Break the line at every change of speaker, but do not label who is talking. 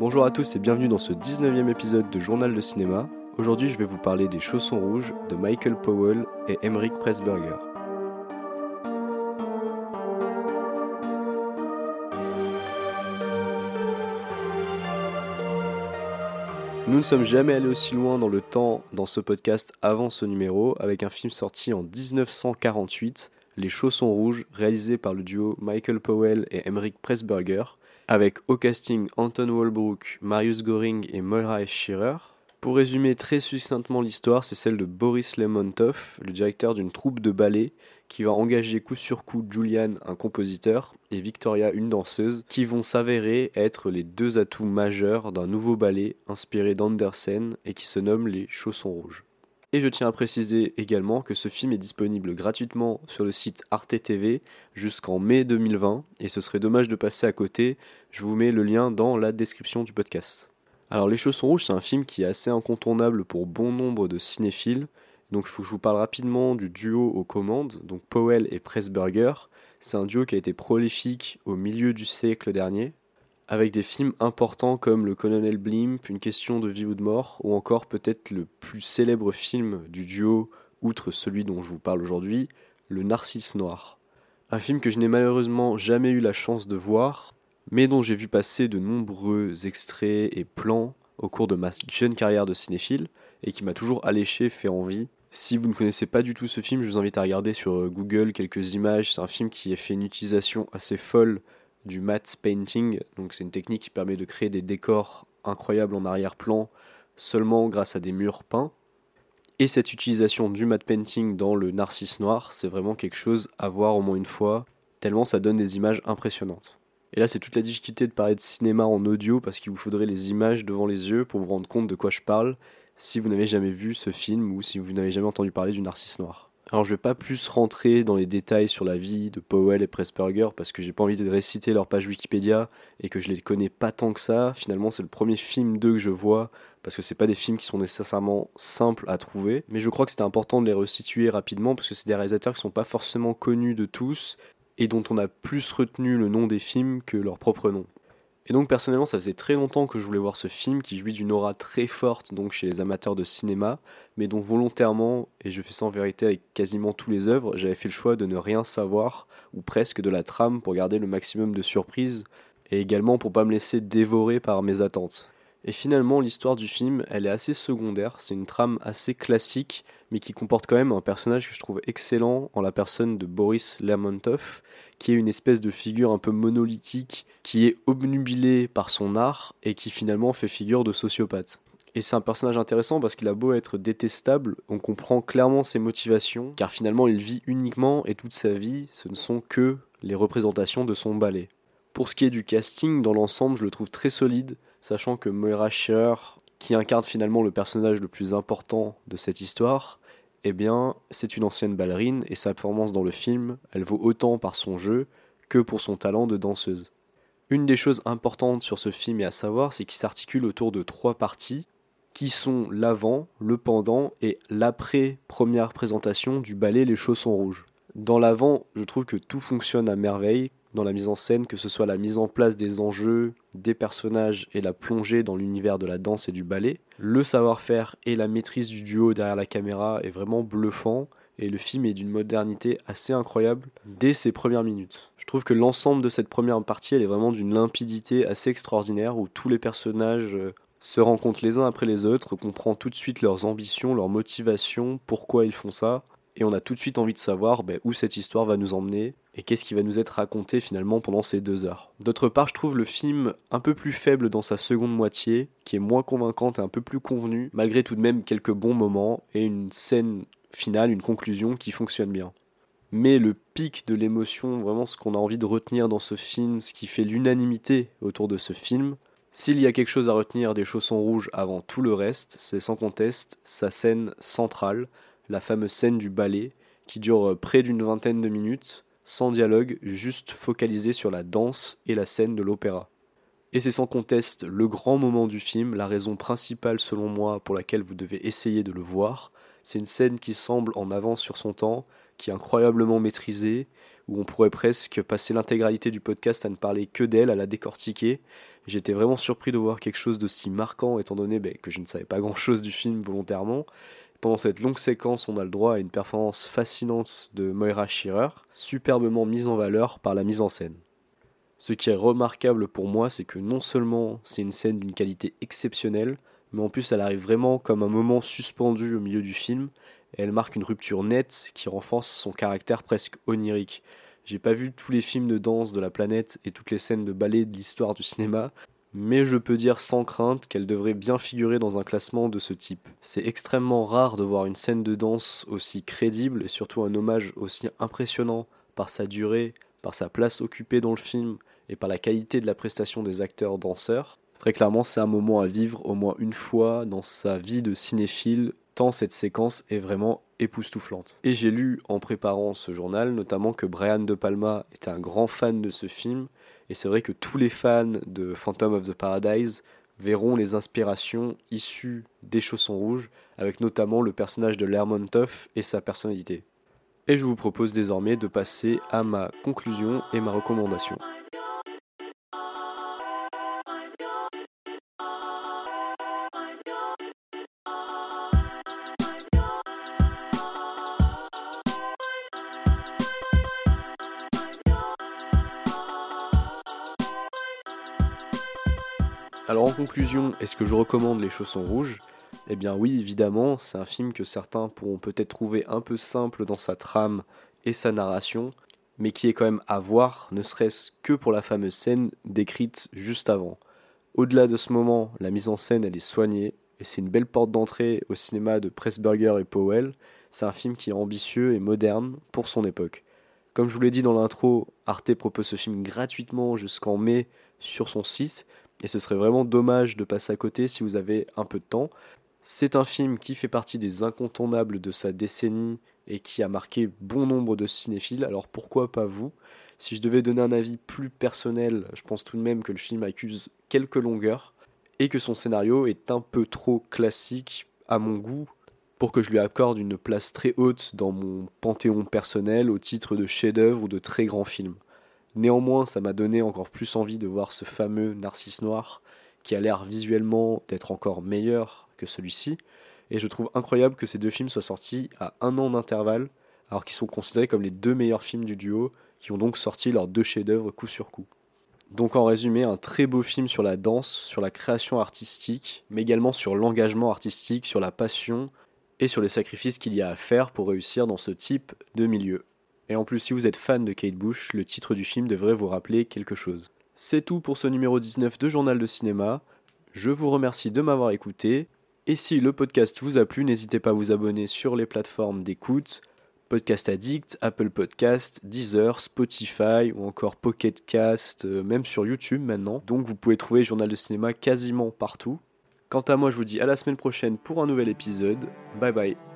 Bonjour à tous et bienvenue dans ce 19e épisode de Journal de cinéma. Aujourd'hui je vais vous parler des Chaussons Rouges de Michael Powell et Emmerich Pressburger. Nous ne sommes jamais allés aussi loin dans le temps dans ce podcast avant ce numéro, avec un film sorti en 1948, Les Chaussons Rouges, réalisé par le duo Michael Powell et Emmerich Pressburger, avec au casting Anton Walbrook, Marius Goring et Moira Shearer. Pour résumer très succinctement l'histoire, c'est celle de Boris Lemontov, le directeur d'une troupe de ballet qui va engager coup sur coup Julian, un compositeur, et Victoria, une danseuse, qui vont s'avérer être les deux atouts majeurs d'un nouveau ballet inspiré d'Andersen et qui se nomme Les Chaussons Rouges. Et je tiens à préciser également que ce film est disponible gratuitement sur le site Arte TV jusqu'en mai 2020, et ce serait dommage de passer à côté, je vous mets le lien dans la description du podcast. Alors Les Chaussons Rouges, c'est un film qui est assez incontournable pour bon nombre de cinéphiles, donc il faut que je vous parle rapidement du duo aux commandes, donc Powell et Pressburger. C'est un duo qui a été prolifique au milieu du siècle dernier, avec des films importants comme Le Colonel Blimp, Une question de vie ou de mort, ou encore peut-être le plus célèbre film du duo, outre celui dont je vous parle aujourd'hui, Le Narcisse Noir. Un film que je n'ai malheureusement jamais eu la chance de voir, mais dont j'ai vu passer de nombreux extraits et plans au cours de ma jeune carrière de cinéphile, et qui m'a toujours alléché, fait envie, si vous ne connaissez pas du tout ce film, je vous invite à regarder sur euh, Google quelques images. C'est un film qui a fait une utilisation assez folle du matte painting. Donc c'est une technique qui permet de créer des décors incroyables en arrière-plan seulement grâce à des murs peints. Et cette utilisation du matte painting dans le Narcisse Noir, c'est vraiment quelque chose à voir au moins une fois, tellement ça donne des images impressionnantes. Et là, c'est toute la difficulté de parler de cinéma en audio parce qu'il vous faudrait les images devant les yeux pour vous rendre compte de quoi je parle si vous n'avez jamais vu ce film ou si vous n'avez jamais entendu parler du Narcisse Noir. Alors je vais pas plus rentrer dans les détails sur la vie de Powell et Pressburger parce que j'ai pas envie de réciter leur page Wikipédia et que je les connais pas tant que ça. Finalement c'est le premier film d'eux que je vois parce que c'est pas des films qui sont nécessairement simples à trouver. Mais je crois que c'était important de les resituer rapidement parce que c'est des réalisateurs qui sont pas forcément connus de tous et dont on a plus retenu le nom des films que leur propre nom. Et donc personnellement, ça faisait très longtemps que je voulais voir ce film qui jouit d'une aura très forte donc chez les amateurs de cinéma, mais dont volontairement, et je fais ça en vérité avec quasiment tous les œuvres, j'avais fait le choix de ne rien savoir ou presque de la trame pour garder le maximum de surprises et également pour pas me laisser dévorer par mes attentes. Et finalement, l'histoire du film, elle est assez secondaire, c'est une trame assez classique, mais qui comporte quand même un personnage que je trouve excellent en la personne de Boris Lermontov, qui est une espèce de figure un peu monolithique, qui est obnubilé par son art et qui finalement fait figure de sociopathe. Et c'est un personnage intéressant parce qu'il a beau être détestable, on comprend clairement ses motivations, car finalement il vit uniquement et toute sa vie, ce ne sont que les représentations de son ballet. Pour ce qui est du casting, dans l'ensemble, je le trouve très solide, sachant que Moira qui incarne finalement le personnage le plus important de cette histoire, eh bien, c'est une ancienne ballerine et sa performance dans le film, elle vaut autant par son jeu que pour son talent de danseuse. Une des choses importantes sur ce film et à savoir, c'est qu'il s'articule autour de trois parties qui sont l'avant, le pendant et l'après première présentation du ballet Les Chaussons Rouges. Dans l'avant, je trouve que tout fonctionne à merveille, dans la mise en scène, que ce soit la mise en place des enjeux, des personnages et la plongée dans l'univers de la danse et du ballet. Le savoir-faire et la maîtrise du duo derrière la caméra est vraiment bluffant et le film est d'une modernité assez incroyable dès ses premières minutes. Je trouve que l'ensemble de cette première partie, elle est vraiment d'une limpidité assez extraordinaire où tous les personnages euh, se rencontrent les uns après les autres, comprend tout de suite leurs ambitions, leurs motivations, pourquoi ils font ça, et on a tout de suite envie de savoir ben, où cette histoire va nous emmener et qu'est-ce qui va nous être raconté finalement pendant ces deux heures. D'autre part, je trouve le film un peu plus faible dans sa seconde moitié, qui est moins convaincante et un peu plus convenue, malgré tout de même quelques bons moments et une scène finale, une conclusion qui fonctionne bien. Mais le pic de l'émotion, vraiment ce qu'on a envie de retenir dans ce film, ce qui fait l'unanimité autour de ce film, s'il y a quelque chose à retenir des chaussons rouges avant tout le reste, c'est sans conteste sa scène centrale, la fameuse scène du ballet, qui dure près d'une vingtaine de minutes, sans dialogue, juste focalisé sur la danse et la scène de l'opéra. Et c'est sans conteste le grand moment du film, la raison principale selon moi pour laquelle vous devez essayer de le voir. C'est une scène qui semble en avance sur son temps, qui est incroyablement maîtrisée, où on pourrait presque passer l'intégralité du podcast à ne parler que d'elle, à la décortiquer. J'étais vraiment surpris de voir quelque chose d'aussi marquant, étant donné ben, que je ne savais pas grand-chose du film volontairement. Pendant cette longue séquence, on a le droit à une performance fascinante de Moira Shearer, superbement mise en valeur par la mise en scène. Ce qui est remarquable pour moi, c'est que non seulement c'est une scène d'une qualité exceptionnelle, mais en plus elle arrive vraiment comme un moment suspendu au milieu du film, et elle marque une rupture nette qui renforce son caractère presque onirique. J'ai pas vu tous les films de danse de la planète et toutes les scènes de ballet de l'histoire du cinéma, mais je peux dire sans crainte qu'elle devrait bien figurer dans un classement de ce type. C'est extrêmement rare de voir une scène de danse aussi crédible et surtout un hommage aussi impressionnant par sa durée, par sa place occupée dans le film et par la qualité de la prestation des acteurs danseurs. Très clairement, c'est un moment à vivre au moins une fois dans sa vie de cinéphile, tant cette séquence est vraiment époustouflante. Et j'ai lu en préparant ce journal notamment que Brian De Palma était un grand fan de ce film, et c'est vrai que tous les fans de Phantom of the Paradise verront les inspirations issues des chaussons rouges, avec notamment le personnage de Lermontov et sa personnalité. Et je vous propose désormais de passer à ma conclusion et ma recommandation. Alors en conclusion, est-ce que je recommande Les Chaussons Rouges? Eh bien oui, évidemment, c'est un film que certains pourront peut-être trouver un peu simple dans sa trame et sa narration, mais qui est quand même à voir, ne serait-ce que pour la fameuse scène décrite juste avant. Au-delà de ce moment, la mise en scène elle est soignée, et c'est une belle porte d'entrée au cinéma de Pressburger et Powell. C'est un film qui est ambitieux et moderne pour son époque. Comme je vous l'ai dit dans l'intro, Arte propose ce film gratuitement jusqu'en mai sur son site, et ce serait vraiment dommage de passer à côté si vous avez un peu de temps. C'est un film qui fait partie des incontournables de sa décennie et qui a marqué bon nombre de cinéphiles, alors pourquoi pas vous? Si je devais donner un avis plus personnel, je pense tout de même que le film accuse quelques longueurs et que son scénario est un peu trop classique à mon goût pour que je lui accorde une place très haute dans mon panthéon personnel au titre de chef-d'œuvre ou de très grand film. Néanmoins, ça m'a donné encore plus envie de voir ce fameux Narcisse Noir qui a l'air visuellement d'être encore meilleur que celui-ci. Et je trouve incroyable que ces deux films soient sortis à un an d'intervalle, alors qu'ils sont considérés comme les deux meilleurs films du duo, qui ont donc sorti leurs deux chefs-d'œuvre coup sur coup. Donc en résumé, un très beau film sur la danse, sur la création artistique, mais également sur l'engagement artistique, sur la passion et sur les sacrifices qu'il y a à faire pour réussir dans ce type de milieu. Et en plus, si vous êtes fan de Kate Bush, le titre du film devrait vous rappeler quelque chose. C'est tout pour ce numéro 19 de Journal de Cinéma. Je vous remercie de m'avoir écouté. Et si le podcast vous a plu, n'hésitez pas à vous abonner sur les plateformes d'écoute. Podcast Addict, Apple Podcast, Deezer, Spotify ou encore Pocket Cast, euh, même sur YouTube maintenant. Donc vous pouvez trouver Journal de Cinéma quasiment partout. Quant à moi, je vous dis à la semaine prochaine pour un nouvel épisode. Bye bye.